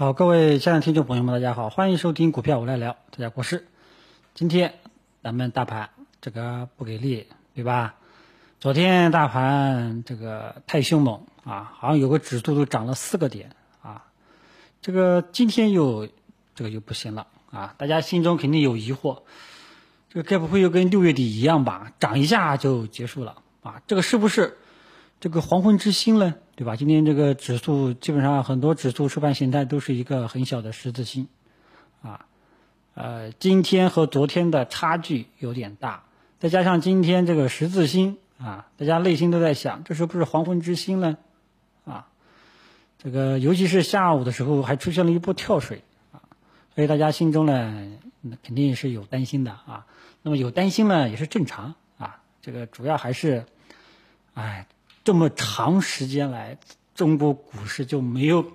好，各位亲爱的听众朋友们，大家好，欢迎收听股票我来聊，大家国事。今天咱们大盘这个不给力，对吧？昨天大盘这个太凶猛啊，好像有个指数都涨了四个点啊。这个今天又这个又不行了啊，大家心中肯定有疑惑，这个该不会又跟六月底一样吧？涨一下就结束了啊？这个是不是？这个黄昏之星呢，对吧？今天这个指数基本上很多指数收盘形态都是一个很小的十字星，啊，呃，今天和昨天的差距有点大，再加上今天这个十字星啊，大家内心都在想，这是不是黄昏之星呢？啊，这个尤其是下午的时候还出现了一波跳水啊，所以大家心中呢肯定是有担心的啊。那么有担心呢也是正常啊，这个主要还是，哎。这么长时间来，中国股市就没有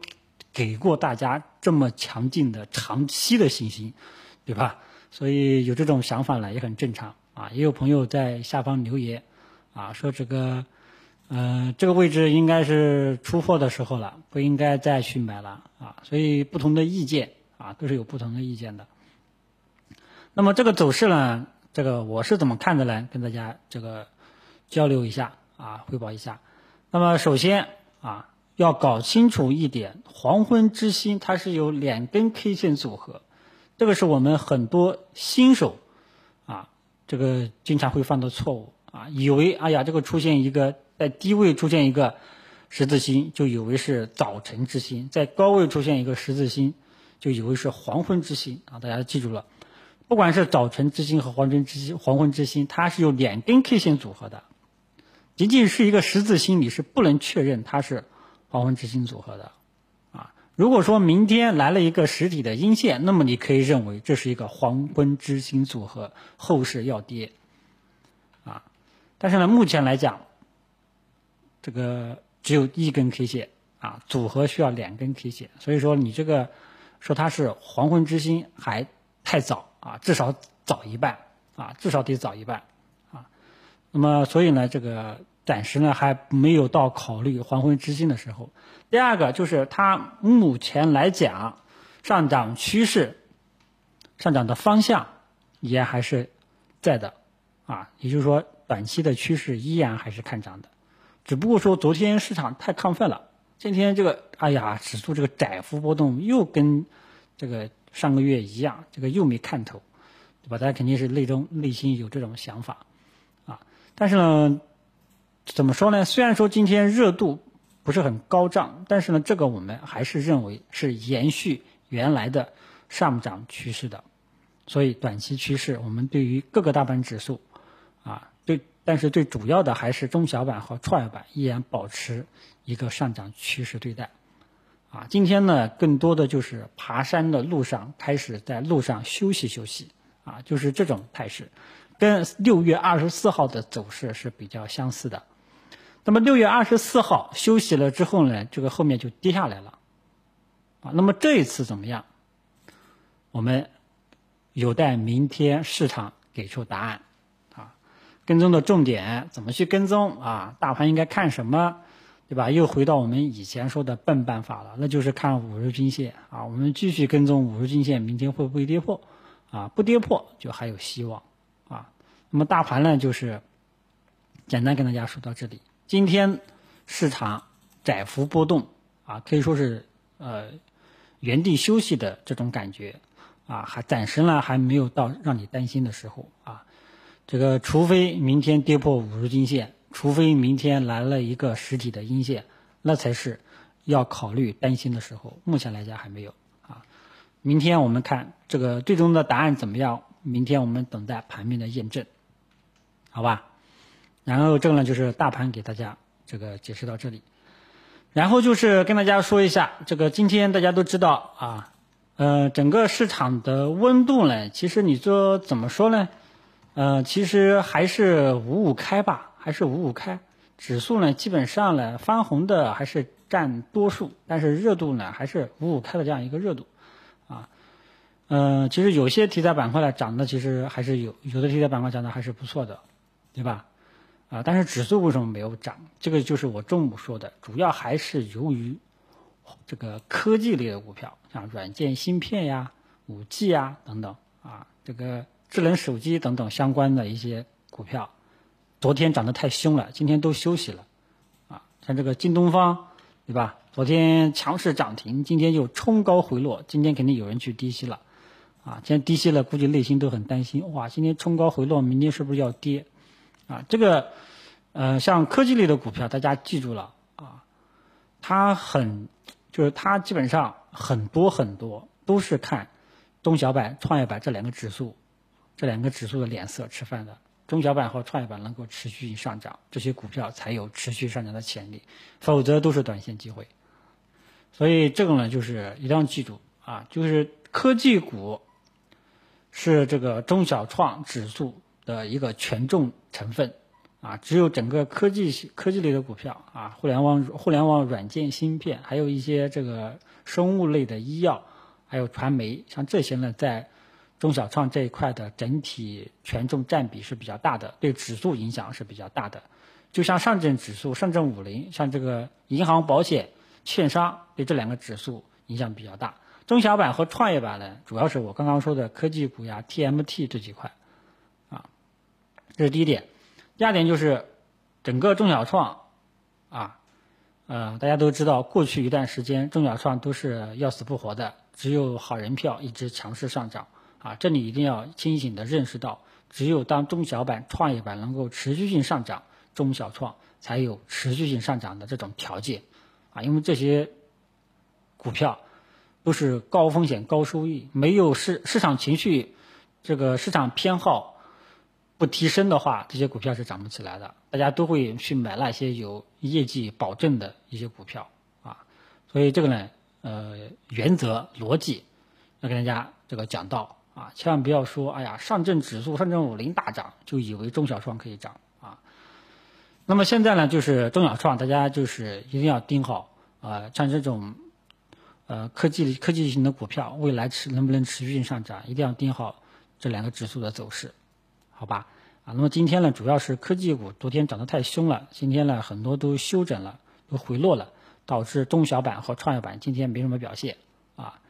给过大家这么强劲的长期的信心，对吧？所以有这种想法呢，也很正常啊。也有朋友在下方留言啊，说这个，嗯，这个位置应该是出货的时候了，不应该再去买了啊。所以不同的意见啊，都是有不同的意见的。那么这个走势呢，这个我是怎么看的呢？跟大家这个交流一下。啊，汇报一下。那么首先啊，要搞清楚一点，黄昏之星它是有两根 K 线组合，这个是我们很多新手啊，这个经常会犯的错误啊，以为哎呀，这个出现一个在低位出现一个十字星，就以为是早晨之星；在高位出现一个十字星，就以为是黄昏之星啊。大家记住了，不管是早晨之星和黄昏之星，黄昏之星它是有两根 K 线组合的。仅仅是一个十字星，你是不能确认它是黄昏之星组合的，啊，如果说明天来了一个实体的阴线，那么你可以认为这是一个黄昏之星组合，后市要跌，啊，但是呢，目前来讲，这个只有一根 K 线，啊，组合需要两根 K 线，所以说你这个说它是黄昏之星还太早啊，至少早一半，啊，至少得早一半。那么，所以呢，这个暂时呢还没有到考虑黄昏之星的时候。第二个就是它目前来讲，上涨趋势、上涨的方向也还是在的，啊，也就是说短期的趋势依然还是看涨的。只不过说昨天市场太亢奋了，今天这个哎呀，指数这个窄幅波动又跟这个上个月一样，这个又没看头，对吧？大家肯定是内中内心有这种想法。但是呢，怎么说呢？虽然说今天热度不是很高涨，但是呢，这个我们还是认为是延续原来的上涨趋势的。所以短期趋势，我们对于各个大盘指数，啊，对，但是最主要的还是中小板和创业板依然保持一个上涨趋势对待。啊，今天呢，更多的就是爬山的路上开始在路上休息休息，啊，就是这种态势。跟六月二十四号的走势是比较相似的，那么六月二十四号休息了之后呢，这个后面就跌下来了，啊，那么这一次怎么样？我们有待明天市场给出答案，啊，跟踪的重点怎么去跟踪啊？大盘应该看什么，对吧？又回到我们以前说的笨办法了，那就是看五日均线啊，我们继续跟踪五日均线，明天会不会跌破？啊，不跌破就还有希望。那么大盘呢，就是简单跟大家说到这里。今天市场窄幅波动啊，可以说是呃原地休息的这种感觉啊，还暂时呢还没有到让你担心的时候啊。这个除非明天跌破五日均线，除非明天来了一个实体的阴线，那才是要考虑担心的时候。目前来讲还没有啊。明天我们看这个最终的答案怎么样？明天我们等待盘面的验证。好吧，然后这个呢就是大盘给大家这个解释到这里，然后就是跟大家说一下，这个今天大家都知道啊，呃，整个市场的温度呢，其实你说怎么说呢？呃，其实还是五五开吧，还是五五开，指数呢基本上呢翻红的还是占多数，但是热度呢还是五五开的这样一个热度，啊。嗯，其实有些题材板块呢涨的其实还是有，有的题材板块涨的还是不错的。对吧？啊，但是指数为什么没有涨？这个就是我中午说的，主要还是由于这个科技类的股票，像软件芯片呀、五 G 呀等等啊，这个智能手机等等相关的一些股票，昨天涨得太凶了，今天都休息了啊。像这个京东方，对吧？昨天强势涨停，今天又冲高回落，今天肯定有人去低吸了啊。今天低吸了，估计内心都很担心，哇，今天冲高回落，明天是不是要跌啊？这个呃，像科技类的股票，大家记住了啊，它很。就是它基本上很多很多都是看中小板、创业板这两个指数，这两个指数的脸色吃饭的。中小板和创业板能够持续上涨，这些股票才有持续上涨的潜力，否则都是短线机会。所以这个呢，就是一定要记住啊，就是科技股是这个中小创指数的一个权重成分。啊，只有整个科技科技类的股票啊，互联网互联网软件芯片，还有一些这个生物类的医药，还有传媒，像这些呢，在中小创这一块的整体权重占比是比较大的，对指数影响是比较大的。就像上证指数、上证五零，像这个银行、保险、券商，对这两个指数影响比较大。中小板和创业板呢，主要是我刚刚说的科技股呀、TMT 这几块，这是第一点。第二点就是，整个中小创，啊，呃，大家都知道，过去一段时间中小创都是要死不活的，只有好人票一直强势上涨，啊，这里一定要清醒的认识到，只有当中小板、创业板能够持续性上涨，中小创才有持续性上涨的这种条件，啊，因为这些股票都是高风险高收益，没有市市场情绪，这个市场偏好。不提升的话，这些股票是涨不起来的。大家都会去买那些有业绩保证的一些股票啊。所以这个呢，呃，原则逻辑要跟大家这个讲到啊，千万不要说，哎呀，上证指数、上证五零大涨，就以为中小创可以涨啊。那么现在呢，就是中小创，大家就是一定要盯好啊，像这种呃科技科技型的股票，未来持能不能持续性上涨，一定要盯好这两个指数的走势。好吧，啊，那么今天呢，主要是科技股昨天涨得太凶了，今天呢很多都休整了，都回落了，导致中小板和创业板今天没什么表现，啊，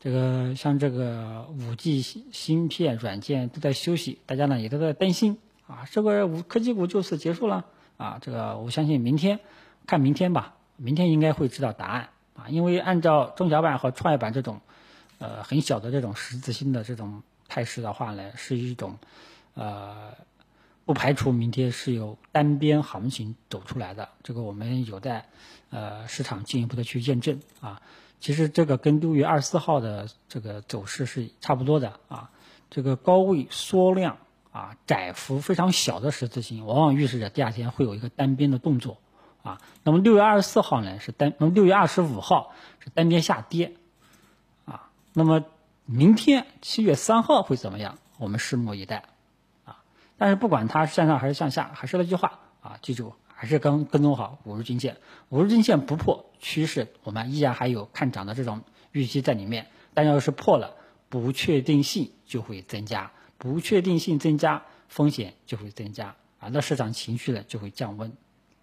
这个像这个五 G 芯片软件都在休息，大家呢也都在担心，啊，这个五科技股就此结束了，啊，这个我相信明天看明天吧，明天应该会知道答案，啊，因为按照中小板和创业板这种，呃，很小的这种十字星的这种态势的话呢，是一种。呃，不排除明天是有单边行情走出来的，这个我们有待呃市场进一步的去验证啊。其实这个跟六月二十四号的这个走势是差不多的啊。这个高位缩量啊，窄幅非常小的十字星，往往预示着第二天会有一个单边的动作啊。那么六月二十四号呢是单，那么六月二十五号是单边下跌啊。那么明天七月三号会怎么样？我们拭目以待。但是不管它向上还是向下，还是那句话啊，记住还是跟跟踪好五日均线，五日均线不破趋势，我们依然还有看涨的这种预期在里面。但要是破了，不确定性就会增加，不确定性增加，风险就会增加啊，那市场情绪呢就会降温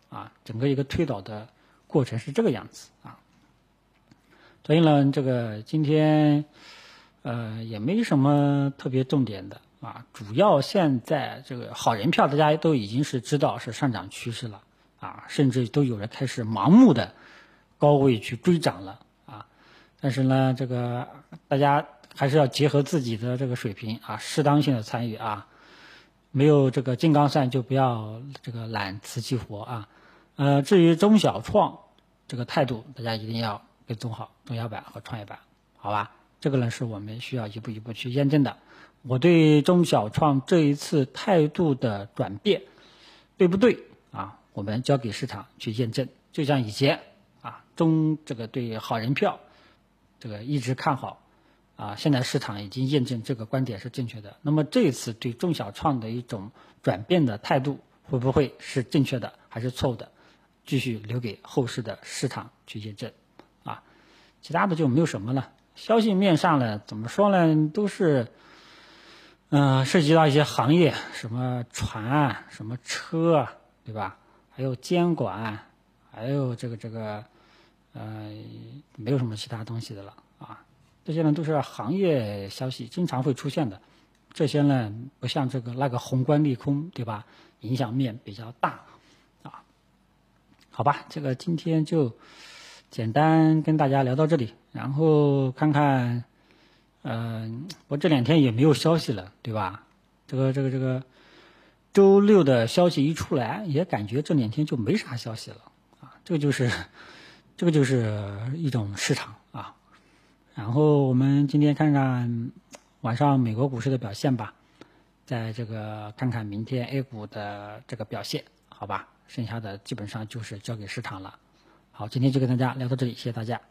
啊，整个一个推导的过程是这个样子啊。所以呢，这个今天呃也没什么特别重点的。啊，主要现在这个好人票，大家都已经是知道是上涨趋势了啊，甚至都有人开始盲目的高位去追涨了啊。但是呢，这个大家还是要结合自己的这个水平啊，适当性的参与啊，没有这个金刚钻就不要这个揽瓷器活啊。呃，至于中小创这个态度，大家一定要跟踪好中小板和创业板，好吧？这个呢是我们需要一步一步去验证的。我对中小创这一次态度的转变，对不对啊？我们交给市场去验证。就像以前啊，中这个对好人票，这个一直看好，啊，现在市场已经验证这个观点是正确的。那么这一次对中小创的一种转变的态度，会不会是正确的还是错误的？继续留给后市的市场去验证，啊，其他的就没有什么了。消息面上呢，怎么说呢？都是。嗯，涉及到一些行业，什么船，啊什么车，啊对吧？还有监管，还有这个这个，呃，没有什么其他东西的了啊。这些呢都是行业消息，经常会出现的。这些呢不像这个那个宏观利空，对吧？影响面比较大啊。好吧，这个今天就简单跟大家聊到这里，然后看看，嗯，我这两天也没有消息了，对吧？这个这个这个周六的消息一出来，也感觉这两天就没啥消息了啊。这个就是 这个就是一种市场啊。然后我们今天看看晚上美国股市的表现吧，在这个看看明天 A 股的这个表现，好吧？剩下的基本上就是交给市场了。好，今天就跟大家聊到这里，谢谢大家。